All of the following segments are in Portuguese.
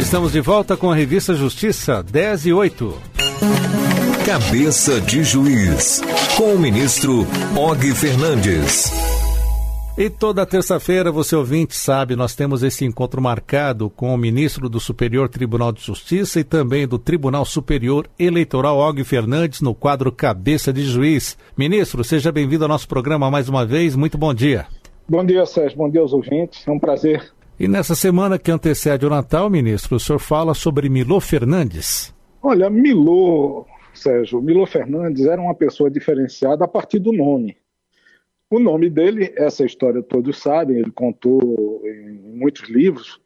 Estamos de volta com a revista Justiça 10 e 8. Cabeça de Juiz, com o ministro Og Fernandes. E toda terça-feira, você ouvinte sabe, nós temos esse encontro marcado com o ministro do Superior Tribunal de Justiça e também do Tribunal Superior Eleitoral, Og Fernandes, no quadro Cabeça de Juiz. Ministro, seja bem-vindo ao nosso programa mais uma vez. Muito bom dia. Bom dia, Sérgio. Bom dia aos ouvintes. É um prazer. E nessa semana que antecede o Natal, ministro, o senhor fala sobre Milô Fernandes. Olha, Milô, Sérgio, Milô Fernandes era uma pessoa diferenciada a partir do nome. O nome dele, essa história todos sabem, ele contou em muitos livros.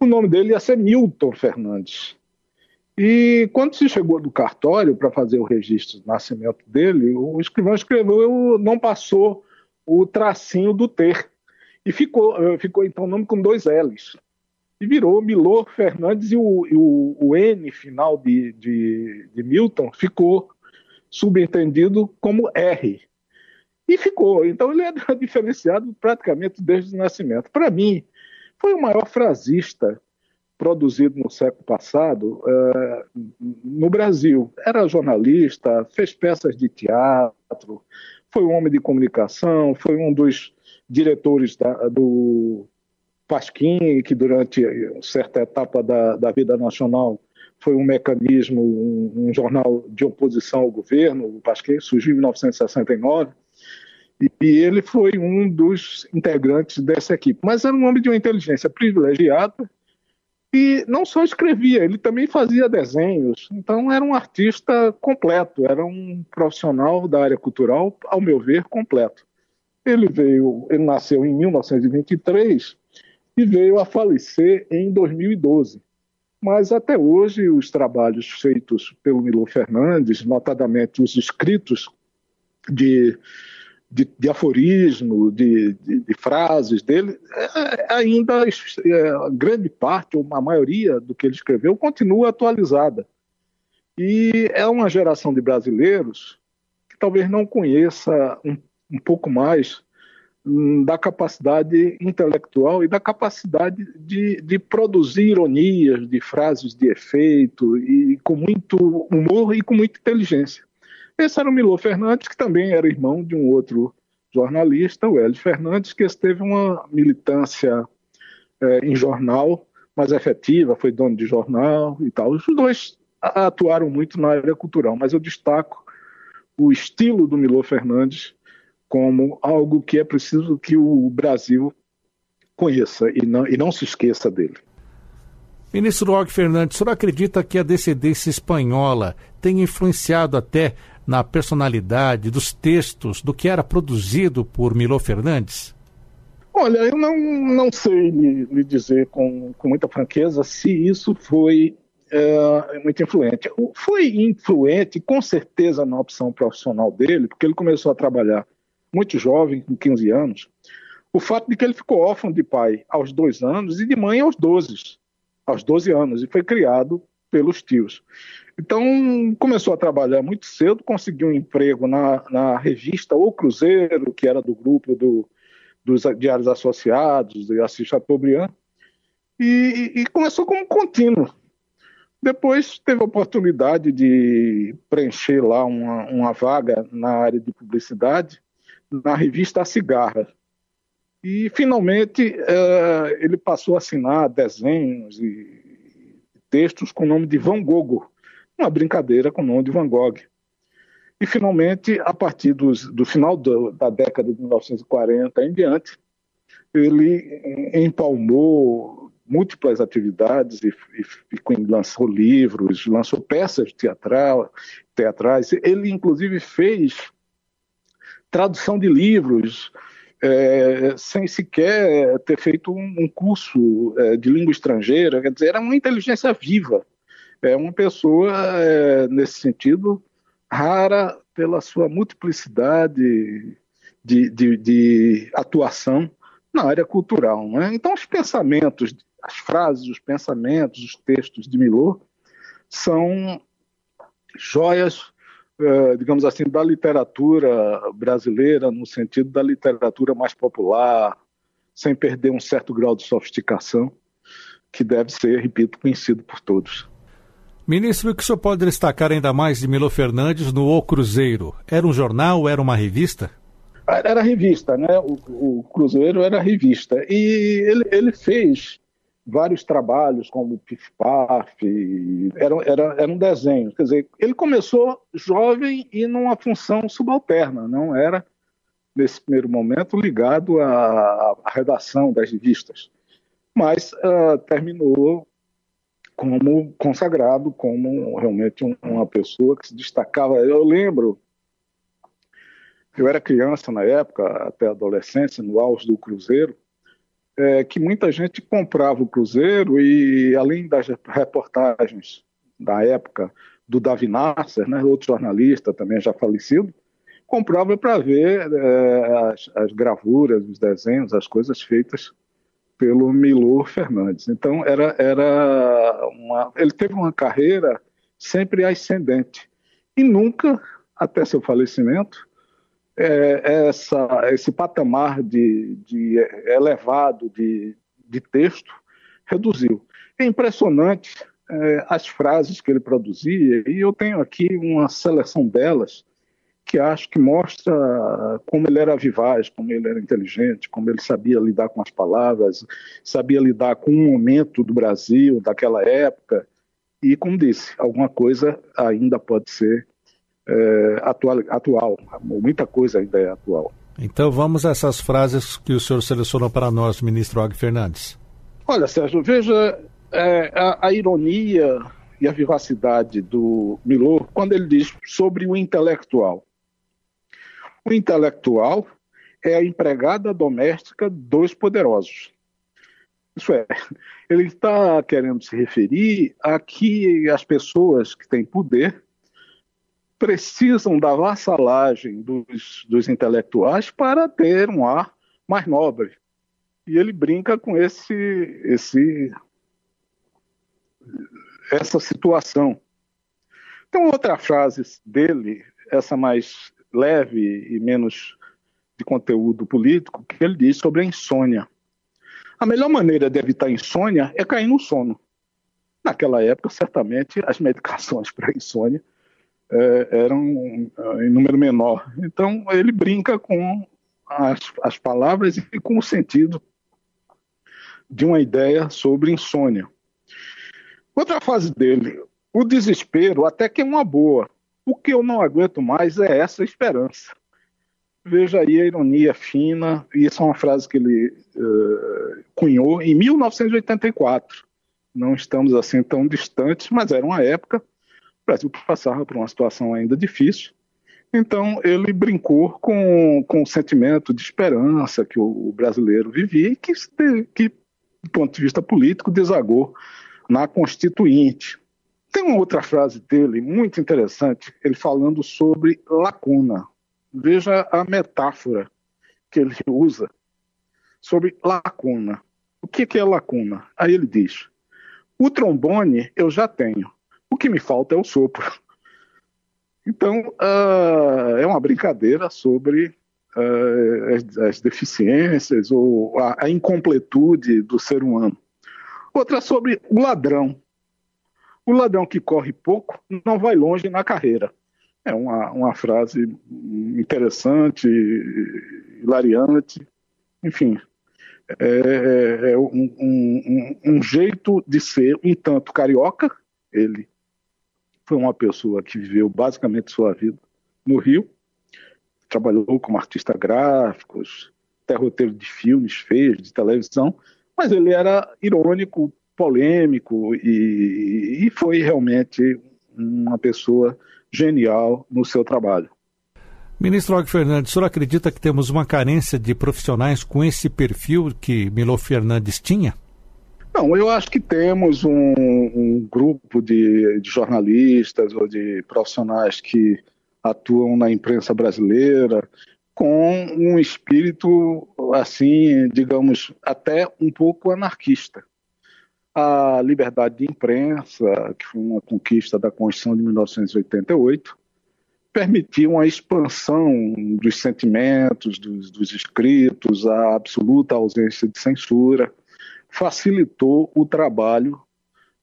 O nome dele ia ser Milton Fernandes. E quando se chegou do cartório para fazer o registro do nascimento dele, o escrivão escreveu, não passou o tracinho do ter. E ficou, eh, ficou então o nome com dois L's. E virou Milor Fernandes e o, e o, o N final de, de, de Milton ficou subentendido como R. E ficou. Então ele é diferenciado praticamente desde o nascimento. Para mim, foi o maior frasista produzido no século passado uh, no Brasil. Era jornalista, fez peças de teatro, foi um homem de comunicação, foi um dos diretores da, do Pasquim, que durante certa etapa da, da vida nacional foi um mecanismo, um, um, jornal de oposição ao governo, o Pasquim surgiu em 1969, e ele foi um dos integrantes dessa equipe. Mas era um homem de uma inteligência privilegiada e não só escrevia, ele também fazia desenhos. Então era um artista completo, era um profissional da área cultural, ao meu ver, completo. Ele veio, ele nasceu em 1923 e veio a falecer em 2012. Mas até hoje os trabalhos feitos pelo Milo Fernandes, notadamente os escritos de de, de aforismo, de, de, de, frases dele, é, ainda é, grande parte, ou a maioria do que ele escreveu, continua atualizada. E é uma geração de brasileiros que talvez não conheça um, um pouco mais hum, da capacidade intelectual e da capacidade de, de produzir ironias, de frases de efeito, e com muito humor e com muita inteligência. Esse era o Milô Fernandes, que também era irmão de um outro jornalista, o Hélio Fernandes, que esteve uma militância é, em jornal mais efetiva, foi dono de jornal e tal. Os dois atuaram muito na área cultural, mas eu destaco o estilo do Milô Fernandes como algo que é preciso que o Brasil conheça e não, e não se esqueça dele. Ministro Og Fernandes, o senhor acredita que a descendência espanhola tem influenciado até na personalidade dos textos do que era produzido por Milô Fernandes? Olha, eu não, não sei lhe, lhe dizer com, com muita franqueza se isso foi é, muito influente. Foi influente, com certeza, na opção profissional dele, porque ele começou a trabalhar muito jovem, com 15 anos. O fato de que ele ficou órfão de pai aos dois anos e de mãe aos 12, aos 12 anos, e foi criado pelos tios. Então, começou a trabalhar muito cedo, conseguiu um emprego na, na revista O Cruzeiro, que era do grupo do, dos Diários Associados, de Assis Chateaubriand, e, e começou como contínuo. Depois teve a oportunidade de preencher lá uma, uma vaga na área de publicidade na revista A Cigarra. E, finalmente, uh, ele passou a assinar desenhos e textos com o nome de Van Gogh, uma brincadeira com o nome de Van Gogh. E, finalmente, a partir dos, do final do, da década de 1940 em diante, ele empalmou múltiplas atividades e, e, lançou livros, lançou peças teatral, teatrais. Ele, inclusive, fez tradução de livros, é, sem sequer ter feito um, um curso é, de língua estrangeira. Quer dizer, era uma inteligência viva é uma pessoa, é, nesse sentido, rara pela sua multiplicidade de, de, de atuação na área cultural. Né? Então, os pensamentos, as frases, os pensamentos, os textos de Milô são joias, digamos assim, da literatura brasileira, no sentido da literatura mais popular, sem perder um certo grau de sofisticação que deve ser, repito, conhecido por todos. Ministro, o que o senhor pode destacar ainda mais de Milo Fernandes no O Cruzeiro? Era um jornal, era uma revista? Era revista, né? O, o Cruzeiro era revista. E ele, ele fez vários trabalhos, como Pif Paf, era, era, um desenho. Quer dizer, ele começou jovem e numa função subalterna, não era, nesse primeiro momento, ligado à, à redação das revistas. Mas uh, terminou como consagrado, como realmente uma pessoa que se destacava. Eu lembro, eu era criança na época, até adolescência, no auge do Cruzeiro, é, que muita gente comprava o Cruzeiro e, além das reportagens da época do Davi Nasser, né, outro jornalista também já falecido, comprava para ver é, as, as, gravuras, os desenhos, as coisas feitas pelo Milor Fernandes. Então era, era uma, ele teve uma carreira sempre ascendente e nunca, até seu falecimento, é, essa, esse patamar de, de elevado de, de, texto reduziu. É impressionante é, as frases que ele produzia, e eu tenho aqui uma seleção delas que acho que mostra como ele era vivaz, como ele era inteligente, como ele sabia lidar com as palavras, sabia lidar com o momento do Brasil, daquela época, e, como disse, alguma coisa ainda pode ser é, atual, atual. Muita coisa ainda é atual. Então vamos a essas frases que o senhor selecionou para nós, ministro Og Fernandes. Olha, Sérgio, veja é, a, a, ironia e a vivacidade do Milor quando ele diz sobre o intelectual. O intelectual é a empregada doméstica dos poderosos. Isso é, ele está querendo se referir a que as pessoas que têm poder precisam da vassalagem dos, dos intelectuais para ter um ar mais nobre. E ele brinca com esse, esse, essa situação. Tem outra frase dele, essa mais leve e menos de conteúdo político, que ele diz sobre a insônia. A melhor maneira de evitar insônia é cair no sono. Naquela época, certamente, as medicações para insônia é, eram em número menor. Então, ele brinca com as, as palavras e com o sentido de uma ideia sobre insônia. Outra fase dele, o desespero até que é uma boa. O que eu não aguento mais é essa esperança. Veja aí a ironia fina, e isso é uma frase que ele uh, cunhou em 1984. Não estamos assim tão distantes, mas era uma época o Brasil passava por uma situação ainda difícil. Então, ele brincou com, com o sentimento de esperança que o, brasileiro vivia e que, que, do ponto de vista político, desagou na Constituinte. Tem uma outra frase dele muito interessante, ele falando sobre lacuna. Veja a metáfora que ele usa sobre lacuna. O que, que é lacuna? Aí ele diz: o trombone eu já tenho, o que me falta é o sopro. Então, uh, é uma brincadeira sobre uh, as, as, deficiências ou a, a, incompletude do ser humano. Outra sobre o ladrão. O ladrão que corre pouco não vai longe na carreira. É uma, uma frase interessante, hilariante, enfim. É, é, é um, um, um, jeito de ser um tanto carioca, ele foi uma pessoa que viveu basicamente sua vida no Rio, trabalhou como artista gráfico, até roteiro de filmes fez, de televisão, mas ele era irônico, polêmico e, e foi realmente uma pessoa genial no seu trabalho. Ministro Og Fernandes, o senhor acredita que temos uma carência de profissionais com esse perfil que Milo Fernandes tinha? Não, eu acho que temos um, um grupo de, de, jornalistas ou de profissionais que atuam na imprensa brasileira com um espírito, assim, digamos, até um pouco anarquista. A liberdade de imprensa, que foi uma conquista da Constituição de 1988, permitiu uma expansão dos sentimentos, dos, dos escritos, a absoluta ausência de censura facilitou o trabalho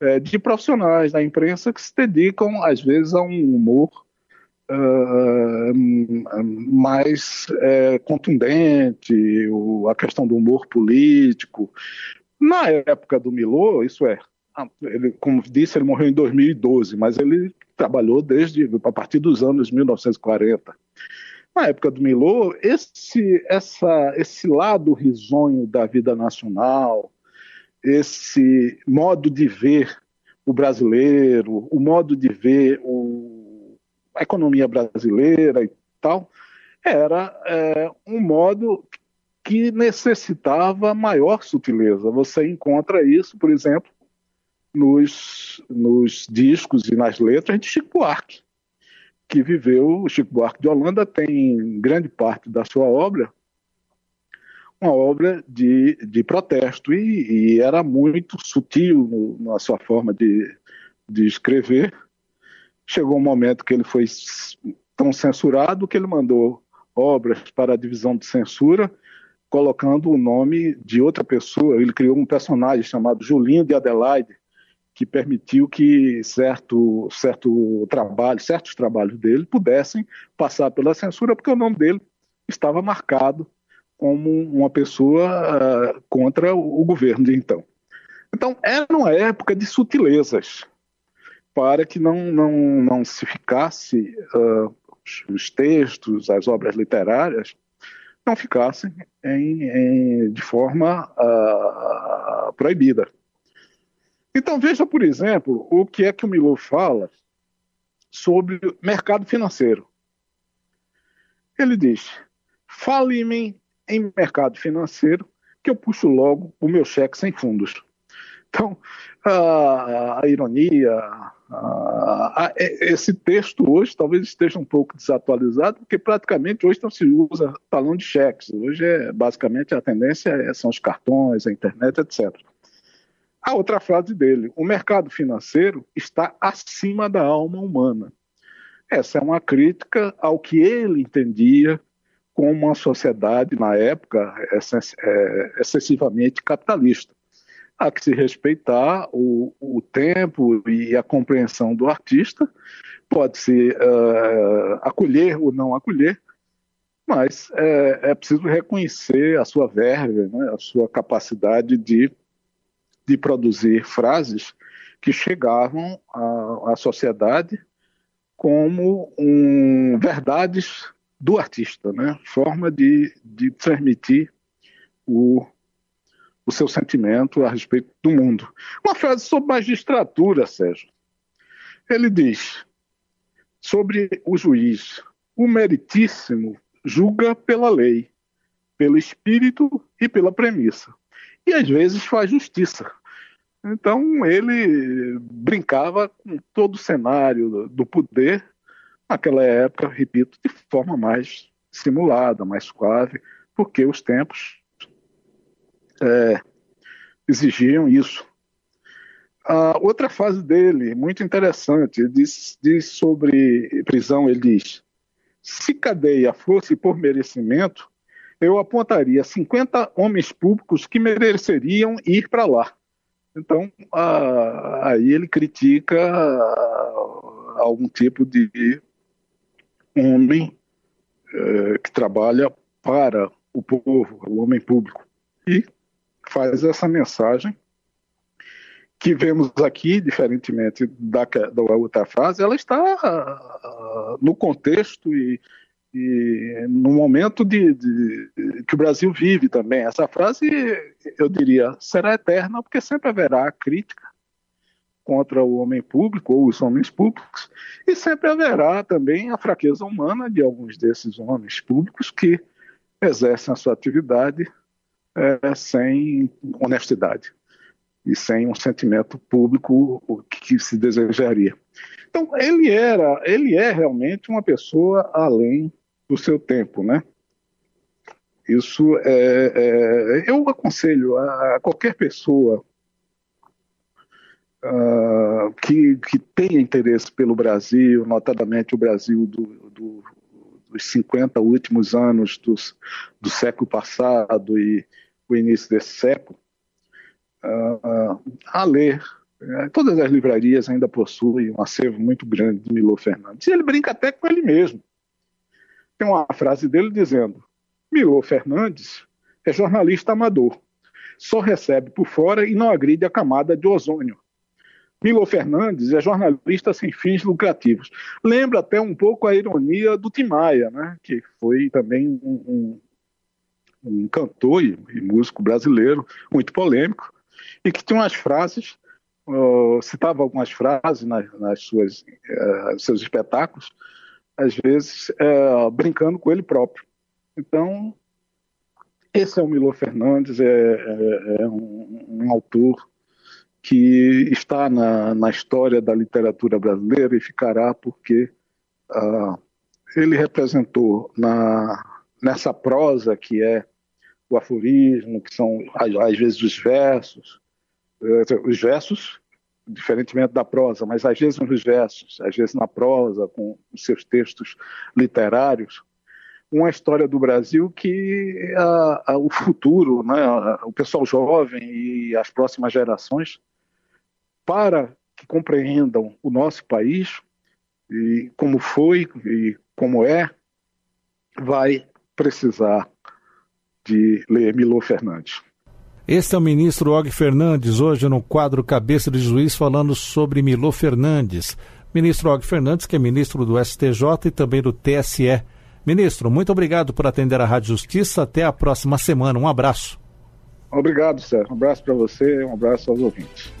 é, de profissionais da imprensa que se dedicam, às vezes, a um humor uh, mais é, contundente, o, a questão do humor político. Na época do Milô, isso é, ele, como disse, ele morreu em 2012, mas ele trabalhou desde a partir dos anos 1940. Na época do Milô, esse, essa, esse lado risonho da vida nacional, esse modo de ver o brasileiro, o modo de ver o, a economia brasileira e tal, era é, um modo que necessitava maior sutileza. Você encontra isso, por exemplo, nos, nos discos e nas letras de Chico Buarque, que viveu, Chico Buarque de Holanda tem grande parte da sua obra uma obra de, de protesto e, e era muito sutil no, na sua forma de, de escrever. Chegou um momento que ele foi tão censurado que ele mandou obras para a divisão de censura, colocando o nome de outra pessoa. Ele criou um personagem chamado Julinho de Adelaide, que permitiu que certo, certo trabalho, certos trabalhos dele pudessem passar pela censura, porque o nome dele estava marcado como uma pessoa uh, contra o governo de então. Então, era uma época de sutilezas, para que não, não, não se ficasse uh, os textos, as obras literárias, não ficassem em, em, de forma uh, proibida. Então, veja, por exemplo, o que é que o Milo fala sobre mercado financeiro. Ele diz: fale-me em mercado financeiro que eu puxo logo o meu cheque sem fundos. Então, a, a ironia, a, a, esse texto hoje talvez esteja um pouco desatualizado, porque praticamente hoje não se usa talão de cheques. Hoje, é, basicamente, a tendência é, são os cartões, a internet, etc. A outra frase dele: o mercado financeiro está acima da alma humana. Essa é uma crítica ao que ele entendia com uma sociedade, na época, é, excessivamente capitalista. Há que se respeitar o, o tempo e a compreensão do artista, pode-se uh, acolher ou não acolher, mas é, é, preciso reconhecer a sua verve, né, a sua capacidade de, de produzir frases que chegavam à, à sociedade como um, verdades do artista, né? forma de, de transmitir o, o seu sentimento a respeito do mundo. Uma frase sobre magistratura, Sérgio. Ele diz sobre o juiz: o meritíssimo julga pela lei, pelo espírito e pela premissa. E às vezes faz justiça. Então ele brincava com todo o cenário do poder naquela época, repito, de forma mais simulada, mais suave, porque os tempos é, exigiam isso. A outra fase dele, muito interessante, diz, diz sobre prisão, ele diz, se cadeia fosse por merecimento, eu apontaria 50 homens públicos que mereceriam ir para lá. Então, aí ele critica algum tipo de homem é, que trabalha para o povo, o homem público, e faz essa mensagem que vemos aqui, diferentemente da, da outra frase, ela está uh, no contexto e, e no momento de, de, que o Brasil vive também. Essa frase, eu diria, será eterna, porque sempre haverá crítica contra o homem público ou os homens públicos, e sempre haverá também a fraqueza humana de alguns desses homens públicos que exercem a sua atividade é, sem honestidade e sem um sentimento público que se desejaria. Então ele era, ele é realmente uma pessoa além do seu tempo, né? Isso é, é eu aconselho a qualquer pessoa uh, que, que tem interesse pelo Brasil, notadamente o Brasil do, do, dos 50 últimos anos dos, do século passado e o início desse século, uh, a ler. É, todas as livrarias ainda possuem um acervo muito grande de Milô Fernandes. E ele brinca até com ele mesmo. Tem uma frase dele dizendo: Milô Fernandes é jornalista amador. Só recebe por fora e não agride a camada de ozônio. Milo Fernandes é jornalista sem fins lucrativos. Lembra até um pouco a ironia do Tim Maia, né? que foi também um, um, um cantor e, e, músico brasileiro muito polêmico, e que tinha umas frases, uh, citava algumas frases nas, nas suas uh, seus espetáculos, às vezes uh, brincando com ele próprio. Então, esse é o Milo Fernandes, é, é, é um, um, autor que está na, na, história da literatura brasileira e ficará porque uh, ele representou na, nessa prosa que é o aforismo, que são às vezes os versos, eh, os versos, diferentemente da prosa, mas às vezes nos versos, às vezes na prosa, com seus textos literários, uma história do Brasil que a, a, o futuro, né, o pessoal jovem e as próximas gerações, para que compreendam o nosso país e como foi e como é, vai precisar de ler Milô Fernandes. Este é o ministro Og Fernandes, hoje no quadro Cabeça de Juiz, falando sobre Milô Fernandes. Ministro Og Fernandes, que é ministro do STJ e também do TSE. Ministro, muito obrigado por atender a Rádio Justiça. Até a próxima semana. Um abraço. Obrigado, Sérgio. Um abraço para você, um abraço aos ouvintes.